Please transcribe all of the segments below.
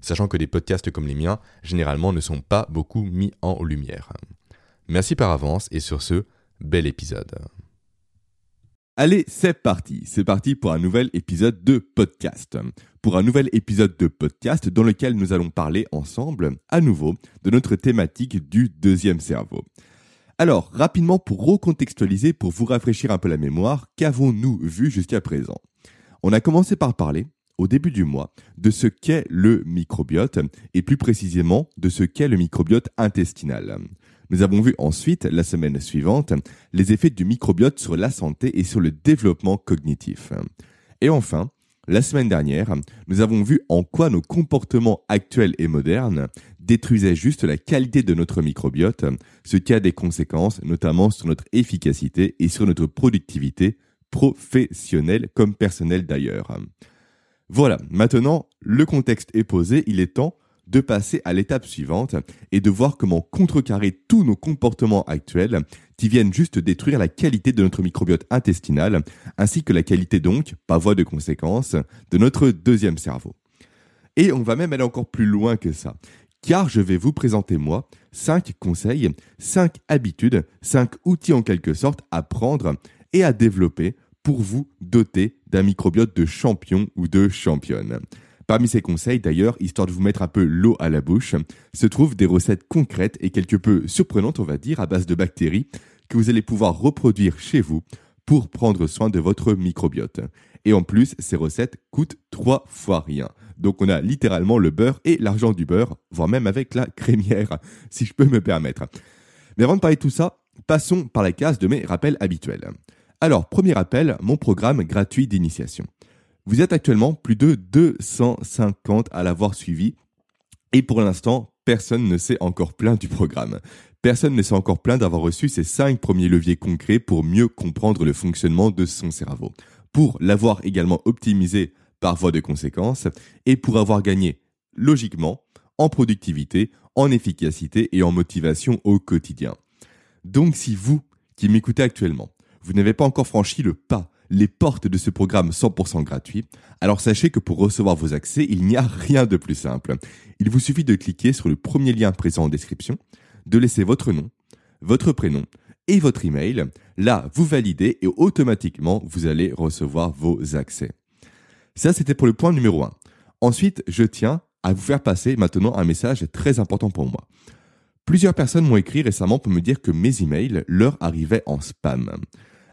Sachant que des podcasts comme les miens, généralement, ne sont pas beaucoup mis en lumière. Merci par avance et sur ce, bel épisode. Allez, c'est parti. C'est parti pour un nouvel épisode de podcast. Pour un nouvel épisode de podcast dans lequel nous allons parler ensemble, à nouveau, de notre thématique du deuxième cerveau. Alors, rapidement pour recontextualiser, pour vous rafraîchir un peu la mémoire, qu'avons-nous vu jusqu'à présent? On a commencé par parler, au début du mois, de ce qu'est le microbiote, et plus précisément de ce qu'est le microbiote intestinal. Nous avons vu ensuite, la semaine suivante, les effets du microbiote sur la santé et sur le développement cognitif. Et enfin, la semaine dernière, nous avons vu en quoi nos comportements actuels et modernes détruisaient juste la qualité de notre microbiote, ce qui a des conséquences notamment sur notre efficacité et sur notre productivité professionnelle comme personnelle d'ailleurs. Voilà, maintenant le contexte est posé, il est temps de passer à l'étape suivante et de voir comment contrecarrer tous nos comportements actuels qui viennent juste détruire la qualité de notre microbiote intestinal, ainsi que la qualité donc, par voie de conséquence, de notre deuxième cerveau. Et on va même aller encore plus loin que ça, car je vais vous présenter moi 5 conseils, 5 habitudes, 5 outils en quelque sorte à prendre et à développer pour vous doter d'un microbiote de champion ou de championne. Parmi ces conseils, d'ailleurs, histoire de vous mettre un peu l'eau à la bouche, se trouvent des recettes concrètes et quelque peu surprenantes, on va dire, à base de bactéries, que vous allez pouvoir reproduire chez vous pour prendre soin de votre microbiote. Et en plus, ces recettes coûtent trois fois rien. Donc on a littéralement le beurre et l'argent du beurre, voire même avec la crémière, si je peux me permettre. Mais avant de parler de tout ça, passons par la case de mes rappels habituels. Alors, premier rappel, mon programme gratuit d'initiation. Vous êtes actuellement plus de 250 à l'avoir suivi et pour l'instant, personne ne s'est encore plaint du programme. Personne ne s'est encore plaint d'avoir reçu ces 5 premiers leviers concrets pour mieux comprendre le fonctionnement de son cerveau, pour l'avoir également optimisé par voie de conséquence et pour avoir gagné logiquement en productivité, en efficacité et en motivation au quotidien. Donc si vous qui m'écoutez actuellement, vous n'avez pas encore franchi le pas les portes de ce programme 100% gratuit, alors sachez que pour recevoir vos accès, il n'y a rien de plus simple. Il vous suffit de cliquer sur le premier lien présent en description, de laisser votre nom, votre prénom et votre email. Là, vous validez et automatiquement, vous allez recevoir vos accès. Ça, c'était pour le point numéro 1. Ensuite, je tiens à vous faire passer maintenant un message très important pour moi. Plusieurs personnes m'ont écrit récemment pour me dire que mes emails leur arrivaient en spam.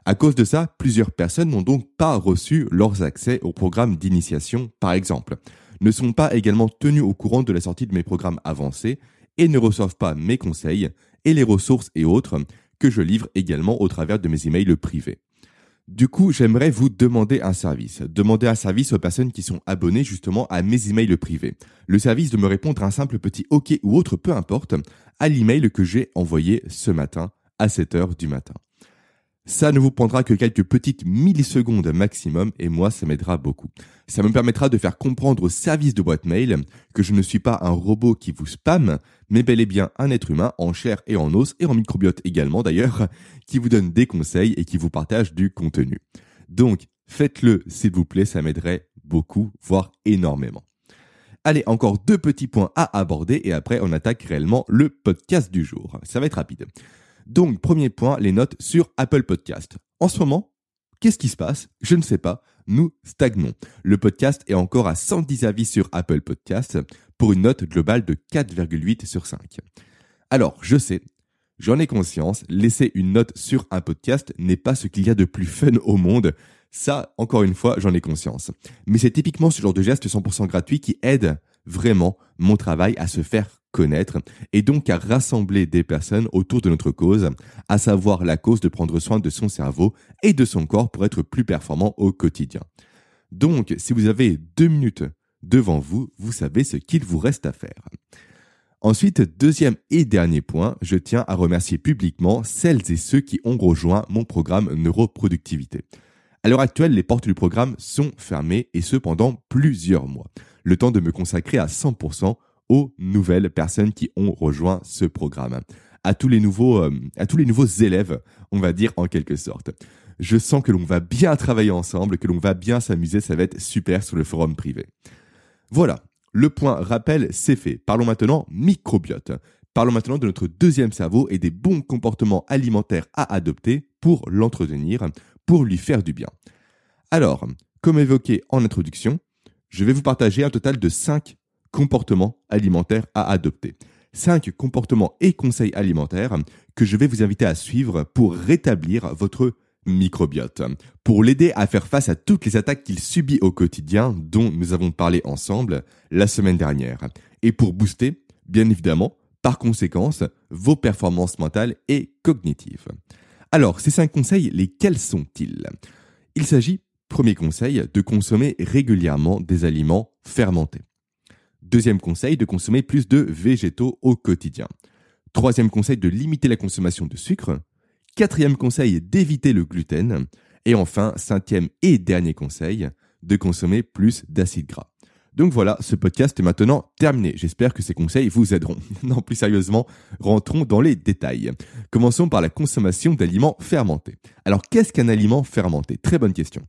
À cause de ça, plusieurs personnes n'ont donc pas reçu leurs accès au programme d'initiation, par exemple, ne sont pas également tenus au courant de la sortie de mes programmes avancés et ne reçoivent pas mes conseils et les ressources et autres que je livre également au travers de mes emails privés. Du coup, j'aimerais vous demander un service. Demander un service aux personnes qui sont abonnées justement à mes emails privés. Le service de me répondre un simple petit OK ou autre, peu importe, à l'email que j'ai envoyé ce matin à 7 heures du matin. Ça ne vous prendra que quelques petites millisecondes maximum et moi, ça m'aidera beaucoup. Ça me permettra de faire comprendre au service de boîte mail que je ne suis pas un robot qui vous spamme, mais bel et bien un être humain en chair et en os et en microbiote également d'ailleurs, qui vous donne des conseils et qui vous partage du contenu. Donc, faites-le s'il vous plaît, ça m'aiderait beaucoup, voire énormément. Allez, encore deux petits points à aborder et après on attaque réellement le podcast du jour. Ça va être rapide. Donc, premier point, les notes sur Apple Podcast. En ce moment, qu'est-ce qui se passe? Je ne sais pas. Nous stagnons. Le podcast est encore à 110 avis sur Apple Podcast pour une note globale de 4,8 sur 5. Alors, je sais, j'en ai conscience, laisser une note sur un podcast n'est pas ce qu'il y a de plus fun au monde. Ça, encore une fois, j'en ai conscience. Mais c'est typiquement ce genre de geste 100% gratuit qui aide vraiment mon travail à se faire connaître et donc à rassembler des personnes autour de notre cause, à savoir la cause de prendre soin de son cerveau et de son corps pour être plus performant au quotidien. Donc, si vous avez deux minutes devant vous, vous savez ce qu'il vous reste à faire. Ensuite, deuxième et dernier point, je tiens à remercier publiquement celles et ceux qui ont rejoint mon programme Neuroproductivité. À l'heure actuelle, les portes du programme sont fermées et ce pendant plusieurs mois. Le temps de me consacrer à 100% aux nouvelles personnes qui ont rejoint ce programme. À tous les nouveaux, euh, à tous les nouveaux élèves, on va dire en quelque sorte. Je sens que l'on va bien travailler ensemble, que l'on va bien s'amuser, ça va être super sur le forum privé. Voilà, le point rappel, c'est fait. Parlons maintenant microbiote. Parlons maintenant de notre deuxième cerveau et des bons comportements alimentaires à adopter pour l'entretenir, pour lui faire du bien. Alors, comme évoqué en introduction, je vais vous partager un total de 5 comportements alimentaires à adopter. 5 comportements et conseils alimentaires que je vais vous inviter à suivre pour rétablir votre microbiote, pour l'aider à faire face à toutes les attaques qu'il subit au quotidien dont nous avons parlé ensemble la semaine dernière, et pour booster, bien évidemment, par conséquence, vos performances mentales et cognitives. Alors, ces cinq conseils, lesquels sont-ils? Il s'agit, premier conseil, de consommer régulièrement des aliments fermentés. Deuxième conseil, de consommer plus de végétaux au quotidien. Troisième conseil, de limiter la consommation de sucre. Quatrième conseil, d'éviter le gluten. Et enfin, cinquième et dernier conseil, de consommer plus d'acides gras. Donc voilà, ce podcast est maintenant terminé. J'espère que ces conseils vous aideront. non, plus sérieusement, rentrons dans les détails. Commençons par la consommation d'aliments fermentés. Alors, qu'est-ce qu'un aliment fermenté? Très bonne question.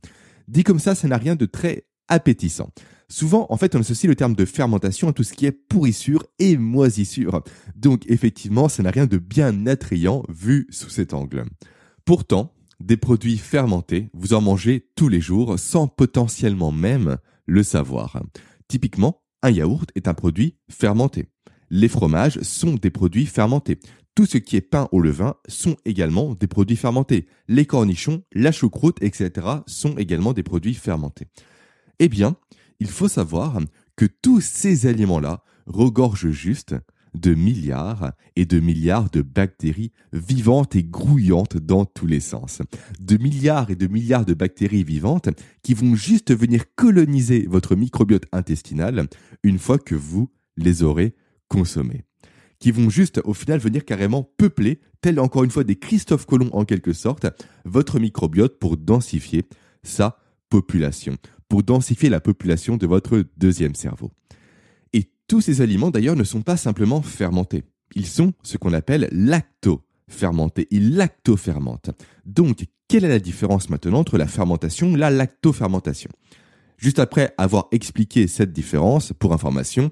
Dit comme ça, ça n'a rien de très appétissant. Souvent, en fait, on associe le terme de fermentation à tout ce qui est pourrissure et moisissure. Donc, effectivement, ça n'a rien de bien attrayant vu sous cet angle. Pourtant, des produits fermentés, vous en mangez tous les jours sans potentiellement même le savoir. Typiquement, un yaourt est un produit fermenté. Les fromages sont des produits fermentés. Tout ce qui est pain au levain sont également des produits fermentés. Les cornichons, la choucroute, etc. sont également des produits fermentés. Eh bien, il faut savoir que tous ces aliments-là regorgent juste de milliards et de milliards de bactéries vivantes et grouillantes dans tous les sens. De milliards et de milliards de bactéries vivantes qui vont juste venir coloniser votre microbiote intestinal une fois que vous les aurez consommés. Qui vont juste au final venir carrément peupler, tel encore une fois des Christophe Colomb en quelque sorte, votre microbiote pour densifier sa population, pour densifier la population de votre deuxième cerveau. Et tous ces aliments d'ailleurs ne sont pas simplement fermentés. Ils sont ce qu'on appelle lacto-fermentés. Ils lactofermentent. Donc, quelle est la différence maintenant entre la fermentation et la lactofermentation? Juste après avoir expliqué cette différence, pour information,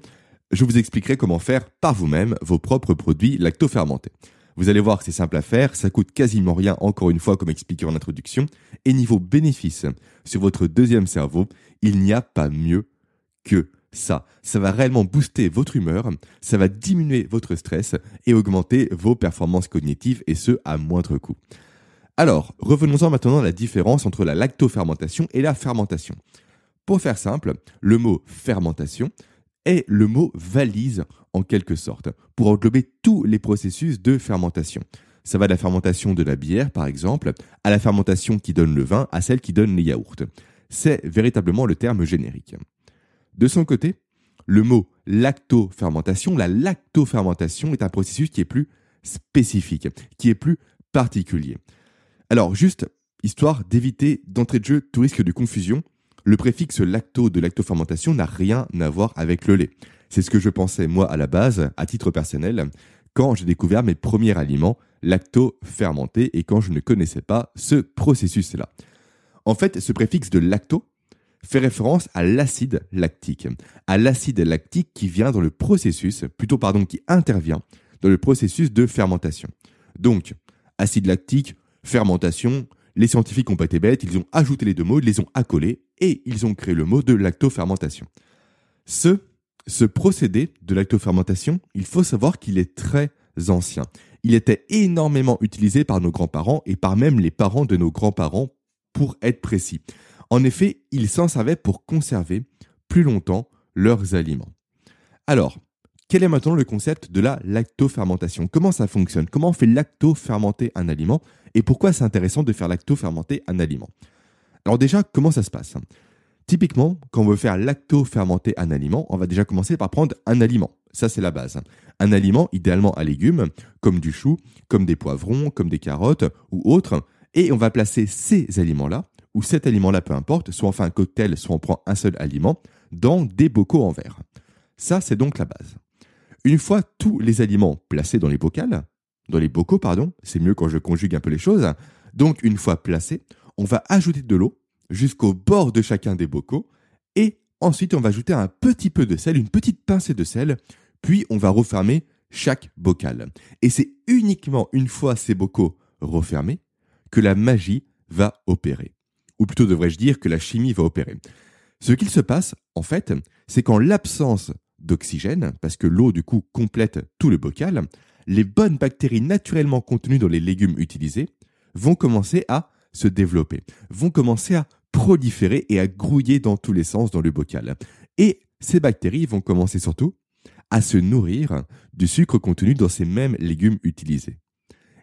je vous expliquerai comment faire par vous-même vos propres produits lactofermentés. Vous allez voir que c'est simple à faire, ça coûte quasiment rien encore une fois comme expliqué en introduction. Et niveau bénéfice sur votre deuxième cerveau, il n'y a pas mieux que ça. Ça va réellement booster votre humeur, ça va diminuer votre stress et augmenter vos performances cognitives et ce à moindre coût. Alors, revenons-en maintenant à la différence entre la lactofermentation et la fermentation. Pour faire simple, le mot fermentation est le mot valise en quelque sorte pour englober tous les processus de fermentation. Ça va de la fermentation de la bière, par exemple, à la fermentation qui donne le vin, à celle qui donne les yaourts. C'est véritablement le terme générique. De son côté, le mot lactofermentation, la lactofermentation est un processus qui est plus spécifique, qui est plus particulier. Alors, juste, histoire d'éviter d'entrée de jeu tout risque de confusion, le préfixe lacto de lactofermentation n'a rien à voir avec le lait. C'est ce que je pensais moi à la base, à titre personnel, quand j'ai découvert mes premiers aliments lacto-fermentés et quand je ne connaissais pas ce processus-là. En fait, ce préfixe de lacto fait référence à l'acide lactique, à l'acide lactique qui vient dans le processus, plutôt pardon, qui intervient dans le processus de fermentation. Donc, acide lactique, fermentation, les scientifiques n'ont pas été bêtes, ils ont ajouté les deux mots, ils les ont accolés et ils ont créé le mot de lactofermentation. Ce, procédé de lactofermentation, il faut savoir qu'il est très ancien. Il était énormément utilisé par nos grands-parents et par même les parents de nos grands-parents pour être précis. En effet, ils s'en servaient pour conserver plus longtemps leurs aliments. Alors, quel est maintenant le concept de la lactofermentation? Comment ça fonctionne? Comment on fait lactofermenter un aliment? Et pourquoi c'est intéressant de faire lactofermenter un aliment? Alors déjà, comment ça se passe Typiquement, quand on veut faire lactofermenter un aliment, on va déjà commencer par prendre un aliment, Ça, c'est la base. Un aliment, idéalement à légumes, comme du chou, comme des poivrons, comme des carottes ou autres. Et on va placer ces aliments-là, ou cet aliment-là, peu importe, soit on fait un cocktail, soit on prend un seul aliment, dans des bocaux en verre. Ça, c'est donc la base. Une fois tous les aliments placés dans les bocaux, dans les bocaux, pardon, c'est mieux quand je conjugue un peu les choses. Donc, une fois placés, on va ajouter de l'eau jusqu'au bord de chacun des bocaux et ensuite on va ajouter un petit peu de sel, une petite pincée de sel, puis on va refermer chaque bocal. Et c'est uniquement une fois ces bocaux refermés que la magie va opérer. Ou plutôt devrais-je dire que la chimie va opérer. Ce qu'il se passe, en fait, c'est qu'en l'absence d'oxygène, parce que l'eau du coup complète tout le bocal, les bonnes bactéries naturellement contenues dans les légumes utilisés vont commencer à se développer, vont commencer à proliférer et à grouiller dans tous les sens dans le bocal. Et ces bactéries vont commencer surtout à se nourrir du sucre contenu dans ces mêmes légumes utilisés.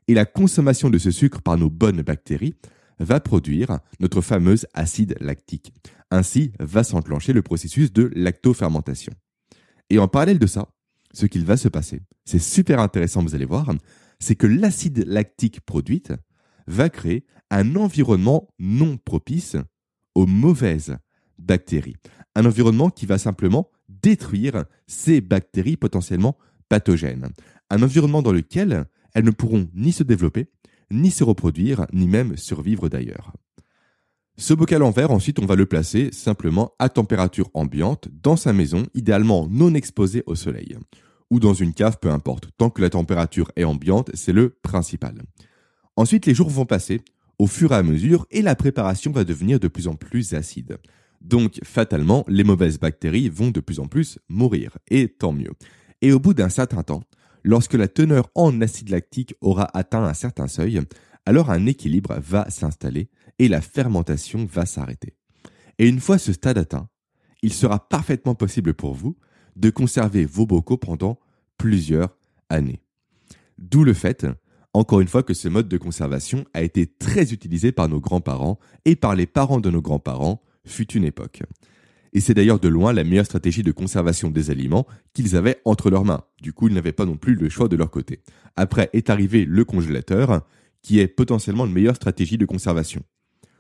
Et la consommation de ce sucre par nos bonnes bactéries va produire notre fameuse acide lactique. Ainsi va s'enclencher le processus de lactofermentation. Et en parallèle de ça, ce qu'il va se passer, c'est super intéressant, vous allez voir, c'est que l'acide lactique produite va créer un environnement non propice aux mauvaises bactéries. Un environnement qui va simplement détruire ces bactéries potentiellement pathogènes. Un environnement dans lequel elles ne pourront ni se développer, ni se reproduire, ni même survivre d'ailleurs. Ce bocal en verre, ensuite, on va le placer simplement à température ambiante dans sa maison, idéalement non exposée au soleil. Ou dans une cave, peu importe. Tant que la température est ambiante, c'est le principal. Ensuite, les jours vont passer au fur et à mesure et la préparation va devenir de plus en plus acide. Donc, fatalement, les mauvaises bactéries vont de plus en plus mourir, et tant mieux. Et au bout d'un certain temps, lorsque la teneur en acide lactique aura atteint un certain seuil, alors un équilibre va s'installer et la fermentation va s'arrêter. Et une fois ce stade atteint, il sera parfaitement possible pour vous de conserver vos bocaux pendant plusieurs années. D'où le fait encore une fois que ce mode de conservation a été très utilisé par nos grands-parents et par les parents de nos grands-parents, fut une époque. Et c'est d'ailleurs de loin la meilleure stratégie de conservation des aliments qu'ils avaient entre leurs mains. Du coup, ils n'avaient pas non plus le choix de leur côté. Après est arrivé le congélateur, qui est potentiellement une meilleure stratégie de conservation.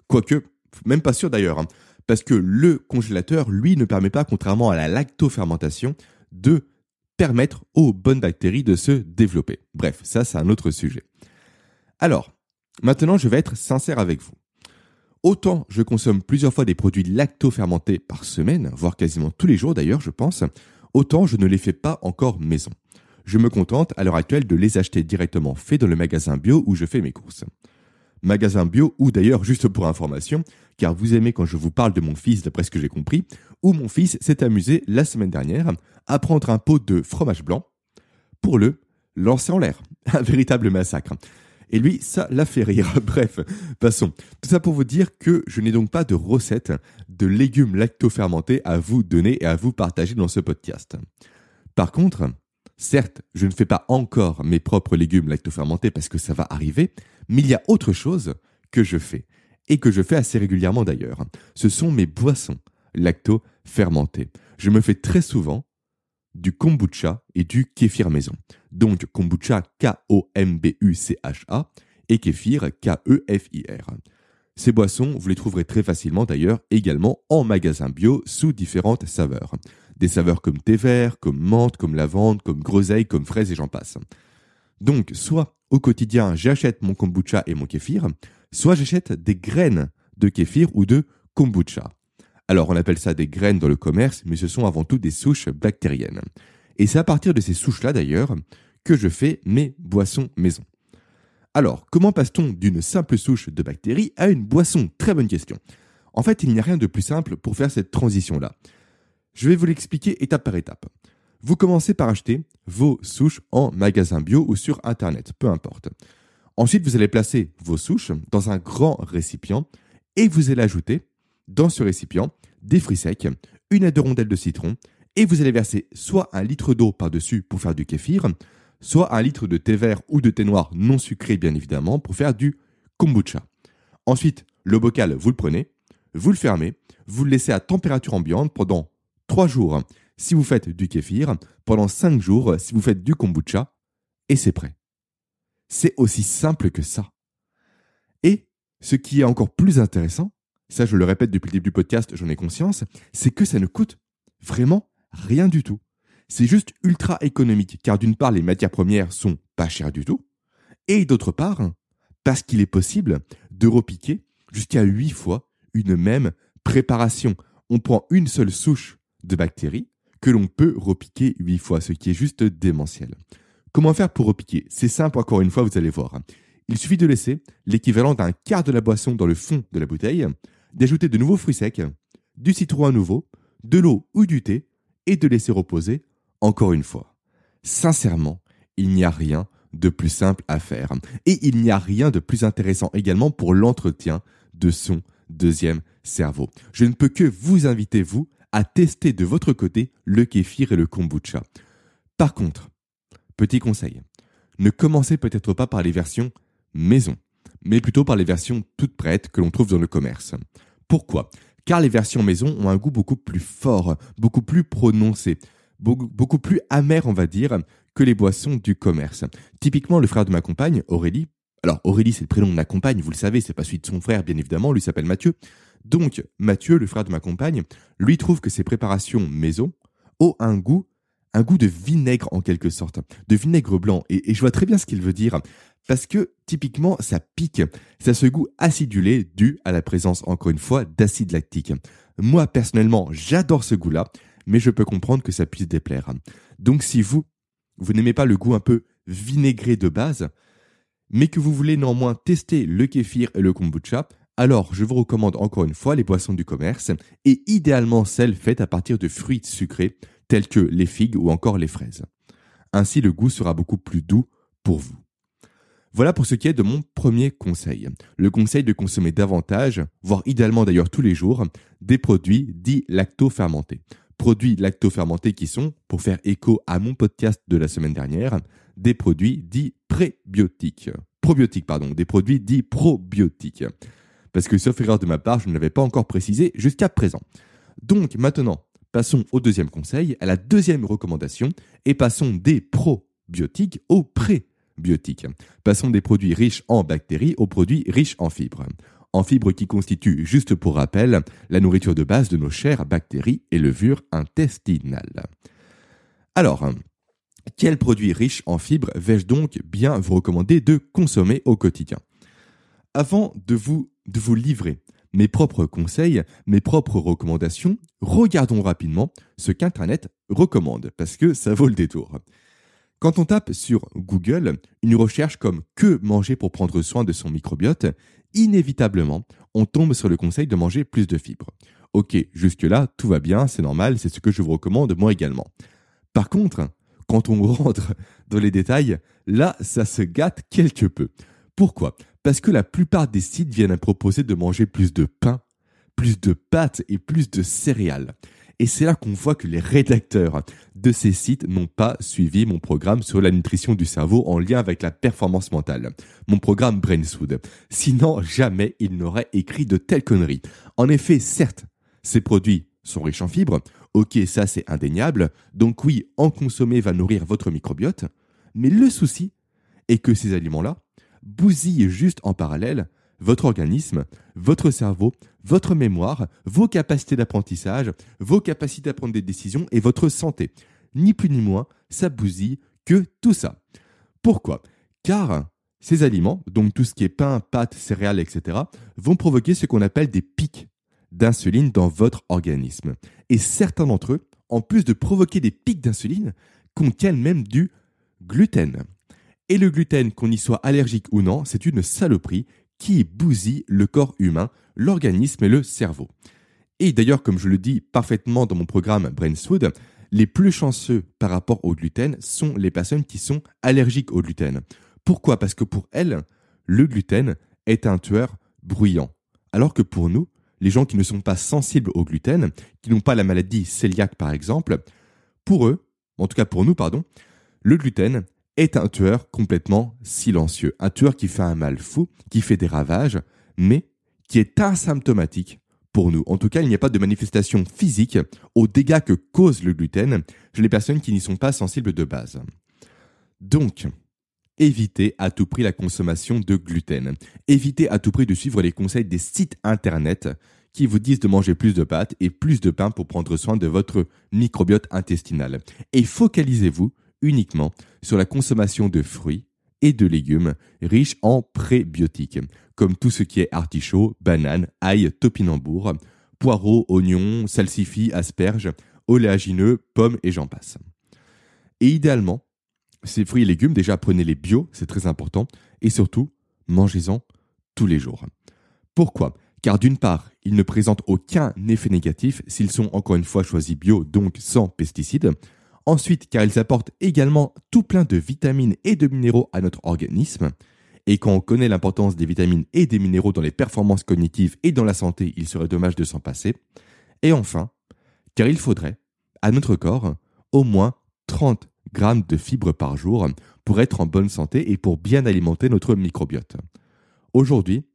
Quoique, même pas sûr d'ailleurs, hein, parce que le congélateur, lui, ne permet pas, contrairement à la lactofermentation, de permettre aux bonnes bactéries de se développer. Bref, ça c'est un autre sujet. Alors, maintenant je vais être sincère avec vous. Autant je consomme plusieurs fois des produits lacto-fermentés par semaine, voire quasiment tous les jours d'ailleurs je pense, autant je ne les fais pas encore maison. Je me contente à l'heure actuelle de les acheter directement faits dans le magasin bio où je fais mes courses. Magasin bio ou d'ailleurs juste pour information, car vous aimez quand je vous parle de mon fils d'après ce que j'ai compris, où mon fils s'est amusé la semaine dernière à prendre un pot de fromage blanc pour le lancer en l'air. Un véritable massacre. Et lui, ça l'a fait rire. Bref, passons. Tout ça pour vous dire que je n'ai donc pas de recette de légumes lacto-fermentés à vous donner et à vous partager dans ce podcast. Par contre, certes, je ne fais pas encore mes propres légumes lacto-fermentés parce que ça va arriver, mais il y a autre chose que je fais et que je fais assez régulièrement d'ailleurs. Ce sont mes boissons lacto-fermentées. Je me fais très souvent du kombucha et du kéfir maison. Donc kombucha K-O-M-B-U-C-H-A et kéfir K-E-F-I-R. Ces boissons, vous les trouverez très facilement d'ailleurs également en magasin bio sous différentes saveurs. Des saveurs comme thé vert, comme menthe, comme lavande, comme groseille, comme fraise et j'en passe. Donc, soit au quotidien j'achète mon kombucha et mon kéfir, soit j'achète des graines de kéfir ou de kombucha. Alors on appelle ça des graines dans le commerce, mais ce sont avant tout des souches bactériennes. Et c'est à partir de ces souches-là d'ailleurs que je fais mes boissons maison. Alors, comment passe-t-on d'une simple souche de bactéries à une boisson? Très bonne question. En fait, il n'y a rien de plus simple pour faire cette transition-là. Je vais vous l'expliquer étape par étape. Vous commencez par acheter vos souches en magasin bio ou sur Internet, peu importe. Ensuite, vous allez placer vos souches dans un grand récipient et vous allez ajouter dans ce récipient des fruits secs, une à deux rondelles de citron, et vous allez verser soit un litre d'eau par-dessus pour faire du kéfir, soit un litre de thé vert ou de thé noir non sucré bien évidemment pour faire du kombucha. Ensuite, le bocal, vous le prenez, vous le fermez, vous le laissez à température ambiante pendant 3 jours, si vous faites du kéfir, pendant 5 jours si vous faites du kombucha, et c'est prêt. C'est aussi simple que ça. Et ce qui est encore plus intéressant, ça je le répète depuis le début du podcast, j'en ai conscience, c'est que ça ne coûte vraiment rien du tout. C'est juste ultra économique, car d'une part les matières premières sont pas chères du tout, et d'autre part, parce qu'il est possible de repiquer jusqu'à 8 fois une même préparation. On prend une seule souche de bactéries que l'on peut repiquer 8 fois, ce qui est juste démentiel. Comment faire pour repiquer? C'est simple, encore une fois, vous allez voir. Il suffit de laisser l'équivalent d'un quart de la boisson dans le fond de la bouteille, d'ajouter de nouveaux fruits secs, du citron à nouveau, de l'eau ou du thé, et de laisser reposer encore une fois. Sincèrement, il n'y a rien de plus simple à faire. Et il n'y a rien de plus intéressant également pour l'entretien de son deuxième cerveau. Je ne peux que vous inviter, vous, à tester de votre côté le kéfir et le kombucha. Par contre, petit conseil, ne commencez peut-être pas par les versions maison, mais plutôt par les versions toutes prêtes que l'on trouve dans le commerce. Pourquoi? Car les versions maison ont un goût beaucoup plus fort, beaucoup plus prononcé, beaucoup, plus amer, on va dire, que les boissons du commerce. Typiquement, le frère de ma compagne, Aurélie, alors Aurélie c'est le prénom de ma compagne, vous le savez, c'est pas celui de son frère, bien évidemment, lui s'appelle Mathieu. Donc Mathieu, le frère de ma compagne, lui trouve que ses préparations maison ont un goût, un goût de vinaigre en quelque sorte, de vinaigre blanc. Et, je vois très bien ce qu'il veut dire, parce que typiquement ça pique, ça a ce goût acidulé dû à la présence encore une fois d'acide lactique. Moi personnellement, j'adore ce goût-là, mais je peux comprendre que ça puisse déplaire. Donc si vous, vous n'aimez pas le goût un peu vinaigré de base, mais que vous voulez néanmoins tester le kéfir et le kombucha, alors je vous recommande encore une fois les boissons du commerce, et idéalement celles faites à partir de fruits sucrés, tels que les figues ou encore les fraises. Ainsi le goût sera beaucoup plus doux pour vous. Voilà pour ce qui est de mon premier conseil. Le conseil de consommer davantage, voire idéalement d'ailleurs tous les jours, des produits dits lacto-fermentés produits lacto-fermentés qui sont, pour faire écho à mon podcast de la semaine dernière, des produits dits prébiotiques. Probiotiques, pardon, des produits dits probiotiques. Parce que sauf erreur de ma part, je ne l'avais pas encore précisé jusqu'à présent. Donc maintenant, passons au deuxième conseil, à la deuxième recommandation, et passons des probiotiques aux prébiotiques. Passons des produits riches en bactéries aux produits riches en fibres en fibres qui constituent, juste pour rappel, la nourriture de base de nos chères bactéries et levures intestinales. Alors, quels produits riches en fibres vais-je donc bien vous recommander de consommer au quotidien? Avant de vous, de vous livrer mes propres conseils, mes propres recommandations, regardons rapidement ce qu'Internet recommande, parce que ça vaut le détour. Quand on tape sur Google une recherche comme que manger pour prendre soin de son microbiote, inévitablement, on tombe sur le conseil de manger plus de fibres. Ok, jusque-là, tout va bien, c'est normal, c'est ce que je vous recommande moi également. Par contre, quand on rentre dans les détails, là, ça se gâte quelque peu. Pourquoi? Parce que la plupart des sites viennent à proposer de manger plus de pain, plus de pâtes et plus de céréales. Et c'est là qu'on voit que les rédacteurs de ces sites n'ont pas suivi mon programme sur la nutrition du cerveau en lien avec la performance mentale. Mon programme Brainswood. Sinon, jamais ils n'auraient écrit de telles conneries. En effet, certes, ces produits sont riches en fibres. Ok, ça c'est indéniable. Donc oui, en consommer va nourrir votre microbiote. Mais le souci est que ces aliments-là bousillent juste en parallèle votre organisme, votre cerveau, votre mémoire, vos capacités d'apprentissage, vos capacités à prendre des décisions et votre santé. Ni plus ni moins, ça bousille que tout ça. Pourquoi? Car ces aliments, donc tout ce qui est pain, pâtes, céréales, etc., vont provoquer ce qu'on appelle des pics d'insuline dans votre organisme. Et certains d'entre eux, en plus de provoquer des pics d'insuline, contiennent même du gluten. Et le gluten, qu'on y soit allergique ou non, c'est une saloperie qui bousille le corps humain, l'organisme et le cerveau. Et d'ailleurs, comme je le dis parfaitement dans mon programme Brainswood, les plus chanceux par rapport au gluten sont les personnes qui sont allergiques au gluten. Pourquoi? Parce que pour elles, le gluten est un tueur bruyant. Alors que pour nous, les gens qui ne sont pas sensibles au gluten, qui n'ont pas la maladie cœliaque par exemple, pour eux, en tout cas pour nous, pardon, le gluten est un tueur complètement silencieux, un tueur qui fait un mal fou, qui fait des ravages, mais qui est asymptomatique pour nous. En tout cas, il n'y a pas de manifestation physique aux dégâts que cause le gluten chez les personnes qui n'y sont pas sensibles de base. Donc, évitez à tout prix la consommation de gluten. Évitez à tout prix de suivre les conseils des sites internet qui vous disent de manger plus de pâtes et plus de pain pour prendre soin de votre microbiote intestinal. Et focalisez-vous uniquement sur la consommation de fruits et de légumes riches en prébiotiques, comme tout ce qui est artichaut, banane, ail, topinambour, poireaux, oignons, salsifis, asperges, oléagineux, pommes et j'en passe. Et idéalement, ces fruits et légumes, déjà prenez-les bio, c'est très important, et surtout, mangez-en tous les jours. Pourquoi? Car d'une part, ils ne présentent aucun effet négatif s'ils sont encore une fois choisis bio, donc sans pesticides. Ensuite, car ils apportent également tout plein de vitamines et de minéraux à notre organisme. Et quand on connaît l'importance des vitamines et des minéraux dans les performances cognitives et dans la santé, il serait dommage de s'en passer. Et enfin, car il faudrait, à notre corps, au moins 30 grammes de fibres par jour pour être en bonne santé et pour bien alimenter notre microbiote. Aujourd'hui,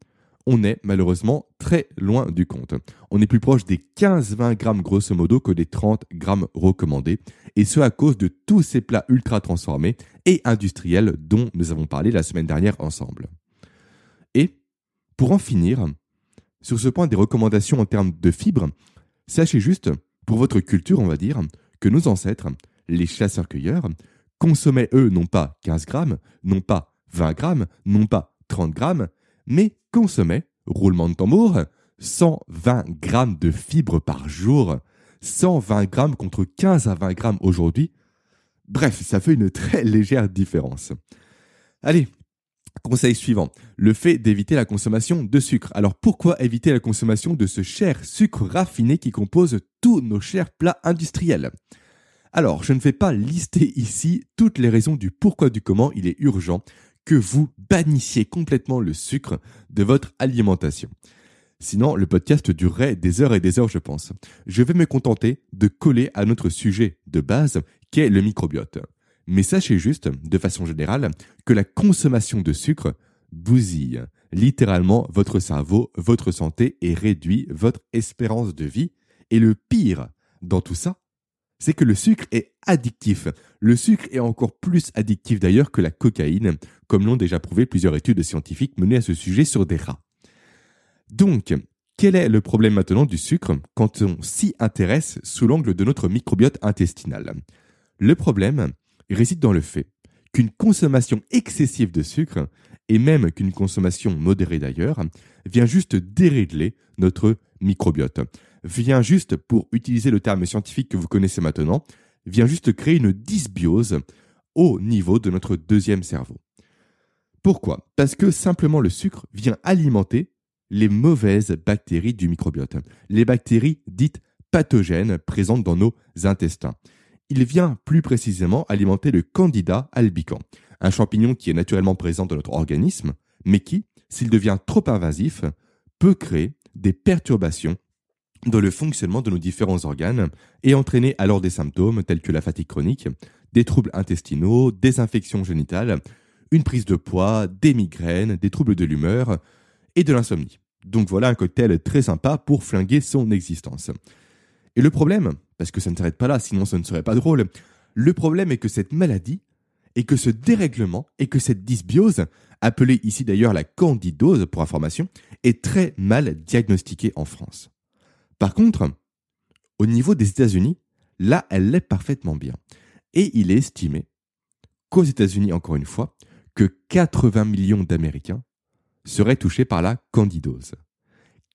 on est malheureusement très loin du compte. On est plus proche des 15-20 grammes grosso modo que des 30 grammes recommandés, et ce à cause de tous ces plats ultra transformés et industriels dont nous avons parlé la semaine dernière ensemble. Et, pour en finir, sur ce point des recommandations en termes de fibres, sachez juste, pour votre culture on va dire, que nos ancêtres, les chasseurs-cueilleurs, consommaient eux non pas 15 grammes, non pas 20 grammes, non pas 30 grammes, mais consommait, roulement de tambour, 120 grammes de fibres par jour. 120 grammes contre 15 à 20 grammes aujourd'hui. Bref, ça fait une très légère différence. Allez, conseil suivant. Le fait d'éviter la consommation de sucre. Alors pourquoi éviter la consommation de ce cher sucre raffiné qui compose tous nos chers plats industriels? Alors, je ne vais pas lister ici toutes les raisons du pourquoi du comment il est urgent que vous bannissiez complètement le sucre de votre alimentation. Sinon, le podcast durerait des heures et des heures, je pense. Je vais me contenter de coller à notre sujet de base, qui est le microbiote. Mais sachez juste, de façon générale, que la consommation de sucre bousille littéralement votre cerveau, votre santé et réduit votre espérance de vie. Et le pire dans tout ça, c'est que le sucre est addictif. Le sucre est encore plus addictif d'ailleurs que la cocaïne, comme l'ont déjà prouvé plusieurs études scientifiques menées à ce sujet sur des rats. Donc, quel est le problème maintenant du sucre quand on s'y intéresse sous l'angle de notre microbiote intestinal? Le problème réside dans le fait qu'une consommation excessive de sucre, et même qu'une consommation modérée d'ailleurs, vient juste dérégler notre microbiote vient juste, pour utiliser le terme scientifique que vous connaissez maintenant, vient juste créer une dysbiose au niveau de notre deuxième cerveau. Pourquoi? Parce que simplement le sucre vient alimenter les mauvaises bactéries du microbiote, les bactéries dites pathogènes présentes dans nos intestins. Il vient plus précisément alimenter le candida albicans, un champignon qui est naturellement présent dans notre organisme, mais qui, s'il devient trop invasif, peut créer des perturbations dans le fonctionnement de nos différents organes et entraîner alors des symptômes tels que la fatigue chronique, des troubles intestinaux, des infections génitales, une prise de poids, des migraines, des troubles de l'humeur et de l'insomnie. Donc voilà un cocktail très sympa pour flinguer son existence. Et le problème, parce que ça ne s'arrête pas là, sinon ça ne serait pas drôle, le problème est que cette maladie, et que ce dérèglement, et que cette dysbiose, appelée ici d'ailleurs la candidose pour information, est très mal diagnostiquée en France. Par contre, au niveau des États-Unis, là, elle l'est parfaitement bien. Et il est estimé qu'aux États-Unis, encore une fois, que 80 millions d'Américains seraient touchés par la candidose.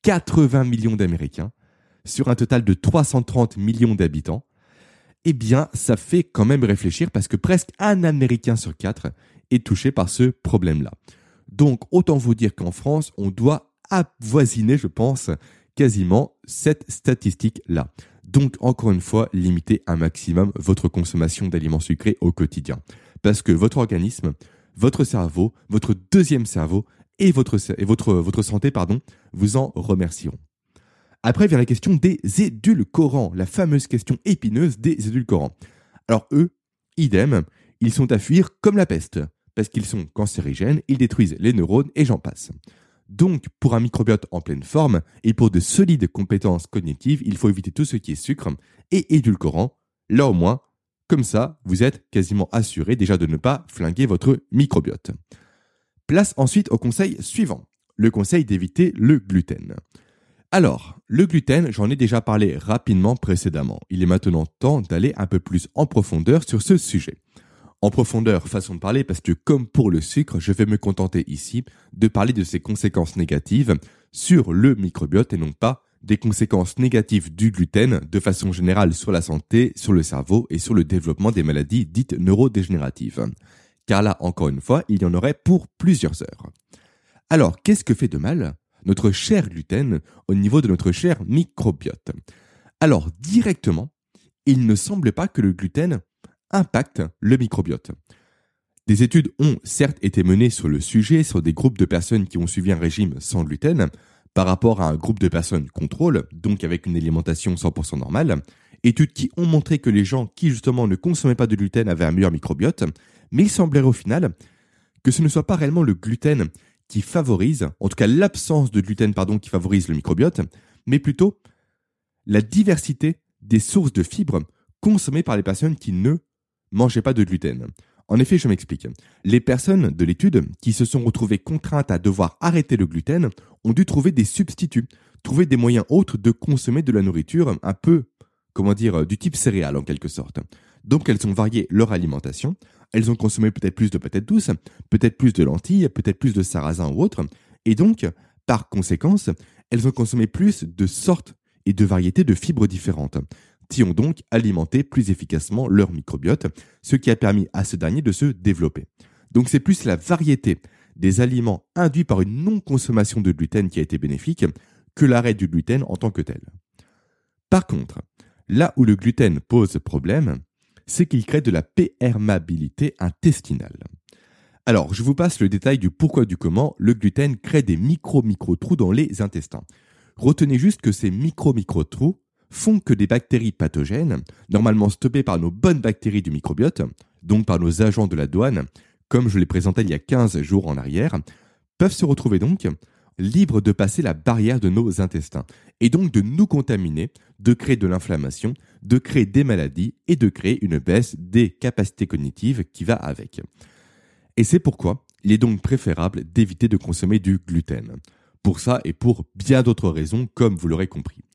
80 millions d'Américains sur un total de 330 millions d'habitants. Eh bien, ça fait quand même réfléchir parce que presque un Américain sur quatre est touché par ce problème-là. Donc, autant vous dire qu'en France, on doit avoisiner, je pense, quasiment cette statistique-là. Donc, encore une fois, limitez un maximum votre consommation d'aliments sucrés au quotidien. Parce que votre organisme, votre cerveau, votre deuxième cerveau et votre, votre santé pardon, vous en remercieront. Après vient la question des édulcorants, la fameuse question épineuse des édulcorants. Alors eux, idem, ils sont à fuir comme la peste, parce qu'ils sont cancérigènes, ils détruisent les neurones et j'en passe. Donc, pour un microbiote en pleine forme et pour de solides compétences cognitives, il faut éviter tout ce qui est sucre et édulcorant. Là au moins, comme ça, vous êtes quasiment assuré déjà de ne pas flinguer votre microbiote. Place ensuite au conseil suivant, le conseil d'éviter le gluten. Alors, le gluten, j'en ai déjà parlé rapidement précédemment. Il est maintenant temps d'aller un peu plus en profondeur sur ce sujet. En profondeur, façon de parler, parce que comme pour le sucre, je vais me contenter ici de parler de ses conséquences négatives sur le microbiote et non pas des conséquences négatives du gluten de façon générale sur la santé, sur le cerveau et sur le développement des maladies dites neurodégénératives. Car là, encore une fois, il y en aurait pour plusieurs heures. Alors, qu'est-ce que fait de mal notre cher gluten au niveau de notre cher microbiote? Alors, directement, il ne semble pas que le gluten impacte le microbiote. Des études ont certes été menées sur le sujet sur des groupes de personnes qui ont suivi un régime sans gluten par rapport à un groupe de personnes contrôle, donc avec une alimentation 100% normale, études qui ont montré que les gens qui justement ne consommaient pas de gluten avaient un meilleur microbiote, mais il semblerait au final que ce ne soit pas réellement le gluten qui favorise, en tout cas l'absence de gluten pardon qui favorise le microbiote, mais plutôt la diversité des sources de fibres consommées par les personnes qui ne mangeaient pas de gluten. En effet, je m'explique. Les personnes de l'étude qui se sont retrouvées contraintes à devoir arrêter le gluten ont dû trouver des substituts, trouver des moyens autres de consommer de la nourriture un peu, comment dire, du type céréales en quelque sorte. Donc elles ont varié leur alimentation, elles ont consommé peut-être plus de patates douces, peut-être plus de lentilles, peut-être plus de sarrasin ou autre, et donc, par conséquence, elles ont consommé plus de sortes et de variétés de fibres différentes qui ont donc alimenté plus efficacement leur microbiote, ce qui a permis à ce dernier de se développer. Donc c'est plus la variété des aliments induits par une non-consommation de gluten qui a été bénéfique que l'arrêt du gluten en tant que tel. Par contre, là où le gluten pose problème, c'est qu'il crée de la perméabilité intestinale. Alors, je vous passe le détail du pourquoi du comment le gluten crée des micro-micro-trous dans les intestins. Retenez juste que ces micro-micro-trous font que des bactéries pathogènes, normalement stoppées par nos bonnes bactéries du microbiote, donc par nos agents de la douane, comme je les présentais il y a 15 jours en arrière, peuvent se retrouver donc libres de passer la barrière de nos intestins, et donc de nous contaminer, de créer de l'inflammation, de créer des maladies et de créer une baisse des capacités cognitives qui va avec. Et c'est pourquoi il est donc préférable d'éviter de consommer du gluten. Pour ça et pour bien d'autres raisons, comme vous l'aurez compris.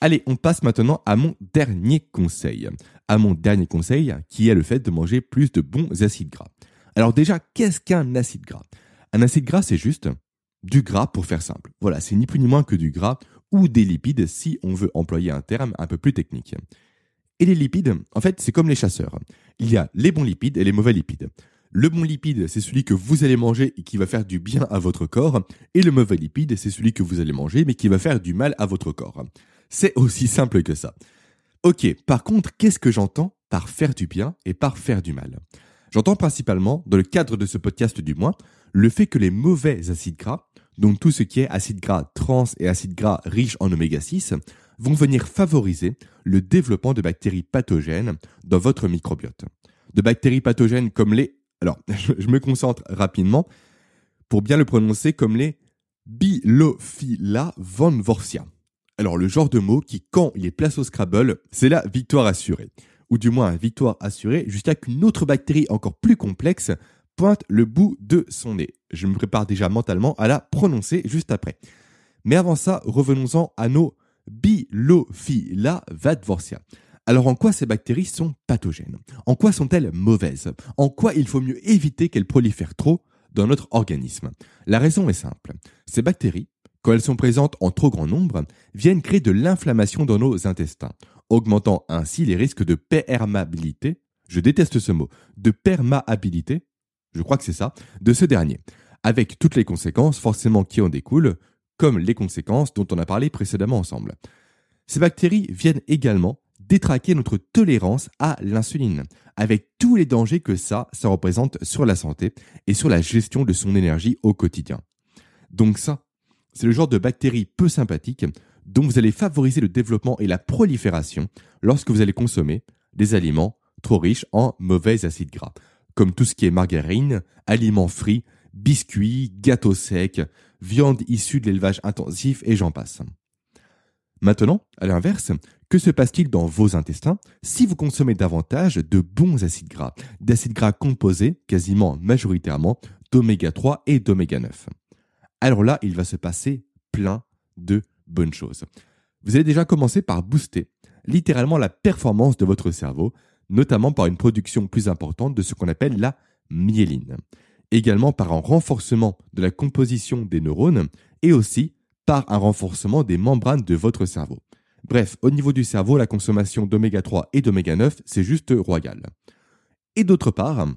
Allez, on passe maintenant à mon dernier conseil. À mon dernier conseil, qui est le fait de manger plus de bons acides gras. Alors déjà, qu'est-ce qu'un acide gras? Un acide gras, c'est juste du gras pour faire simple. Voilà, c'est ni plus ni moins que du gras ou des lipides si on veut employer un terme un peu plus technique. Et les lipides, en fait, c'est comme les chasseurs. Il y a les bons lipides et les mauvais lipides. Le bon lipide, c'est celui que vous allez manger et qui va faire du bien à votre corps. Et le mauvais lipide, c'est celui que vous allez manger mais qui va faire du mal à votre corps. C'est aussi simple que ça. Ok, par contre, qu'est-ce que j'entends par faire du bien et par faire du mal? J'entends principalement, dans le cadre de ce podcast du moins, le fait que les mauvais acides gras, donc tout ce qui est acides gras trans et acides gras riches en oméga 6, vont venir favoriser le développement de bactéries pathogènes dans votre microbiote. De bactéries pathogènes comme les... Alors, je me concentre rapidement pour bien le prononcer comme les Bilophila von Vorsia. Alors le genre de mot qui, quand il est placé au Scrabble, c'est la victoire assurée. Ou du moins victoire assurée jusqu'à qu'une autre bactérie encore plus complexe pointe le bout de son nez. Je me prépare déjà mentalement à la prononcer juste après. Mais avant ça, revenons-en à nos Bilophila vadvorsia. Alors en quoi ces bactéries sont pathogènes? En quoi sont-elles mauvaises? En quoi il faut mieux éviter qu'elles prolifèrent trop dans notre organisme? La raison est simple. Ces bactéries quand elles sont présentes en trop grand nombre, viennent créer de l'inflammation dans nos intestins, augmentant ainsi les risques de perméabilité, je déteste ce mot, de perméabilité, je crois que c'est ça, de ce dernier, avec toutes les conséquences forcément qui en découlent, comme les conséquences dont on a parlé précédemment ensemble. Ces bactéries viennent également détraquer notre tolérance à l'insuline, avec tous les dangers que ça, ça représente sur la santé et sur la gestion de son énergie au quotidien. Donc ça, c'est le genre de bactéries peu sympathiques dont vous allez favoriser le développement et la prolifération lorsque vous allez consommer des aliments trop riches en mauvais acides gras, comme tout ce qui est margarine, aliments frits, biscuits, gâteaux secs, viande issue de l'élevage intensif et j'en passe. Maintenant, à l'inverse, que se passe-t-il dans vos intestins si vous consommez davantage de bons acides gras, d'acides gras composés quasiment majoritairement d'oméga 3 et d'oméga 9 Alors là, il va se passer plein de bonnes choses. Vous allez déjà commencer par booster littéralement la performance de votre cerveau, notamment par une production plus importante de ce qu'on appelle la myéline. Également par un renforcement de la composition des neurones et aussi par un renforcement des membranes de votre cerveau. Bref, au niveau du cerveau, la consommation d'oméga 3 et d'oméga 9, c'est juste royal. Et d'autre part,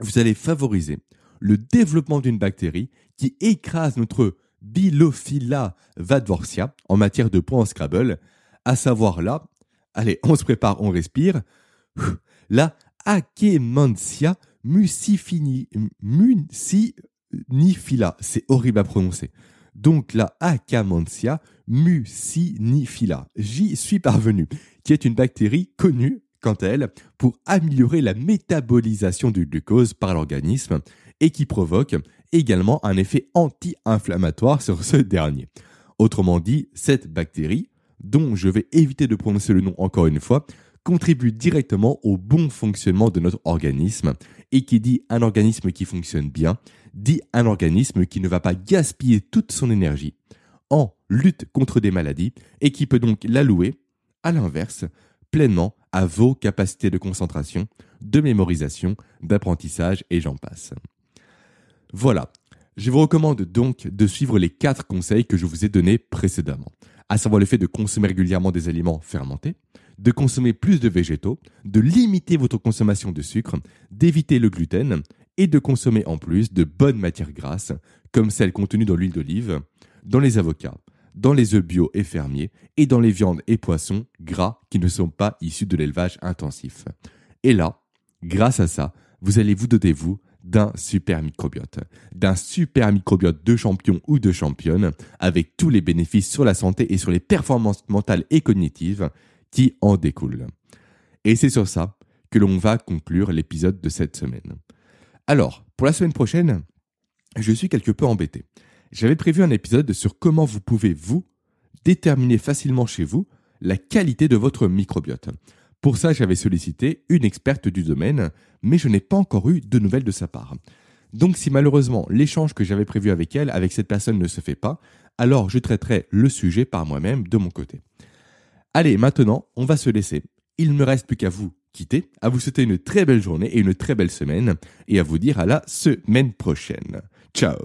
vous allez favoriser le développement d'une bactérie qui écrase notre Bilophila vadvorsia en matière de points en Scrabble, à savoir là, allez, on se prépare, on respire, la Akemania mucinifila. C'est horrible à prononcer. Donc la Akamentia mucinifila. J'y suis parvenu, qui est une bactérie connue, quant à elle, pour améliorer la métabolisation du glucose par l'organisme et qui provoque également un effet anti-inflammatoire sur ce dernier. Autrement dit, cette bactérie, dont je vais éviter de prononcer le nom encore une fois, contribue directement au bon fonctionnement de notre organisme. Et qui dit un organisme qui fonctionne bien, dit un organisme qui ne va pas gaspiller toute son énergie en lutte contre des maladies et qui peut donc l'allouer, à l'inverse, pleinement à vos capacités de concentration, de mémorisation, d'apprentissage et j'en passe. Voilà, je vous recommande donc de suivre les quatre conseils que je vous ai donnés précédemment, à savoir le fait de consommer régulièrement des aliments fermentés, de consommer plus de végétaux, de limiter votre consommation de sucre, d'éviter le gluten et de consommer en plus de bonnes matières grasses, comme celles contenues dans l'huile d'olive, dans les avocats, dans les œufs bio et fermiers et dans les viandes et poissons gras qui ne sont pas issus de l'élevage intensif. Et là, grâce à ça, vous allez vous doter, vous, d'un super microbiote, d'un super microbiote de champion ou de championne, avec tous les bénéfices sur la santé et sur les performances mentales et cognitives qui en découlent. Et c'est sur ça que l'on va conclure l'épisode de cette semaine. Alors, pour la semaine prochaine, je suis quelque peu embêté. J'avais prévu un épisode sur comment vous pouvez, vous, déterminer facilement chez vous la qualité de votre microbiote. Pour ça, j'avais sollicité une experte du domaine, mais je n'ai pas encore eu de nouvelles de sa part. Donc si malheureusement l'échange que j'avais prévu avec elle, avec cette personne ne se fait pas, alors je traiterai le sujet par moi-même de mon côté. Allez, maintenant, on va se laisser. Il ne me reste plus qu'à vous quitter, à vous souhaiter une très belle journée et une très belle semaine, et à vous dire à la semaine prochaine. Ciao